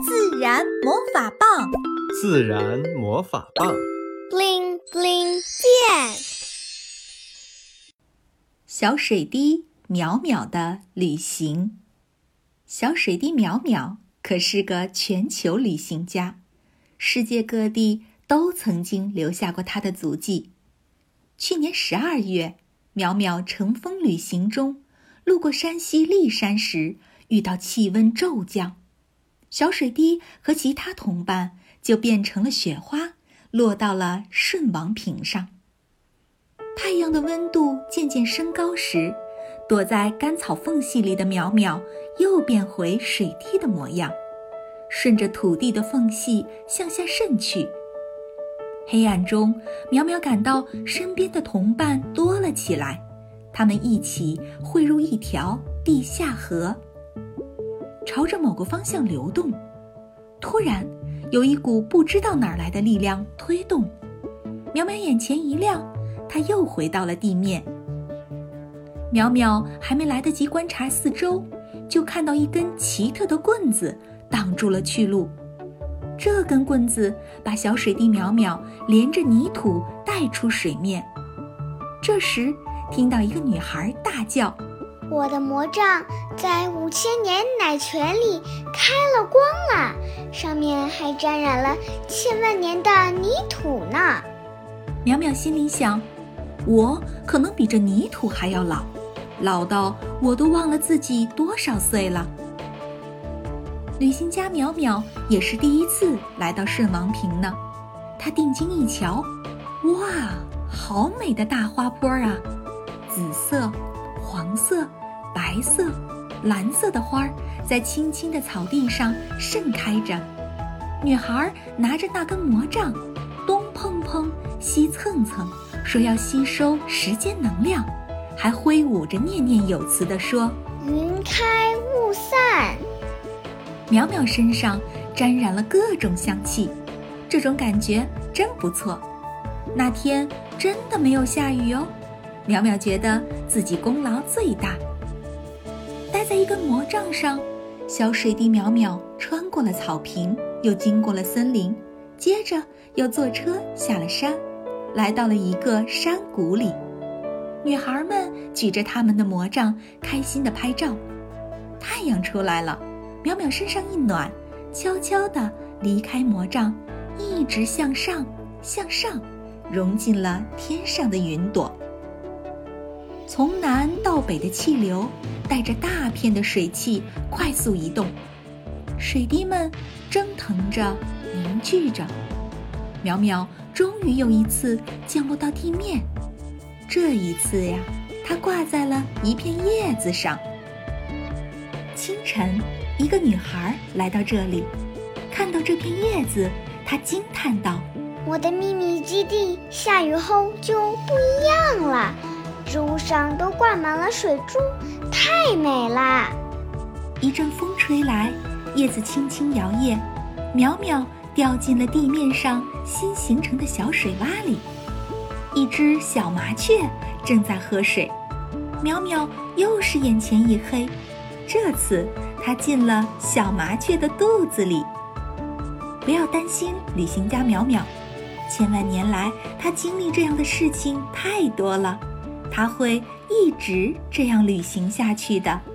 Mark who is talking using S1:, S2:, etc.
S1: 自然魔法棒，
S2: 自然魔法棒
S3: ，bling bling 变。
S1: 小水滴淼淼的旅行。小水滴淼淼可是个全球旅行家，世界各地都曾经留下过他的足迹。去年十二月，淼淼乘风旅行中，路过山西历山时，遇到气温骤降。小水滴和其他同伴就变成了雪花，落到了舜王坪上。太阳的温度渐渐升高时，躲在干草缝隙里的苗苗又变回水滴的模样，顺着土地的缝隙向下渗去。黑暗中，苗苗感到身边的同伴多了起来，他们一起汇入一条地下河。朝着某个方向流动，突然，有一股不知道哪儿来的力量推动，淼淼眼前一亮，他又回到了地面。淼淼还没来得及观察四周，就看到一根奇特的棍子挡住了去路。这根棍子把小水滴淼淼连着泥土带出水面。这时，听到一个女孩大叫。
S3: 我的魔杖在五千年奶泉里开了光了，上面还沾染了千万年的泥土呢。
S1: 淼淼心里想：我可能比这泥土还要老，老到我都忘了自己多少岁了。旅行家淼淼也是第一次来到顺王坪呢，他定睛一瞧，哇，好美的大花坡啊，紫色、黄色。白色、蓝色的花儿在青青的草地上盛开着。女孩拿着那根魔杖，东碰碰，西蹭蹭，说要吸收时间能量，还挥舞着念念有词地说：“
S3: 云开雾散。”
S1: 淼淼身上沾染了各种香气，这种感觉真不错。那天真的没有下雨哦，淼淼觉得自己功劳最大。待在一根魔杖上，小水滴淼淼穿过了草坪，又经过了森林，接着又坐车下了山，来到了一个山谷里。女孩们举着他们的魔杖，开心地拍照。太阳出来了，淼淼身上一暖，悄悄地离开魔杖，一直向上，向上，融进了天上的云朵。从南到北的气流，带着大片的水汽快速移动，水滴们蒸腾着，凝聚着。苗苗终于又一次降落到地面，这一次呀，它挂在了一片叶子上。清晨，一个女孩来到这里，看到这片叶子，她惊叹道：“
S3: 我的秘密基地下雨后就不一样了。”植物上都挂满了水珠，太美啦！
S1: 一阵风吹来，叶子轻轻摇曳，淼淼掉进了地面上新形成的小水洼里。一只小麻雀正在喝水，淼淼又是眼前一黑，这次它进了小麻雀的肚子里。不要担心，旅行家淼淼，千万年来他经历这样的事情太多了。他会一直这样旅行下去的。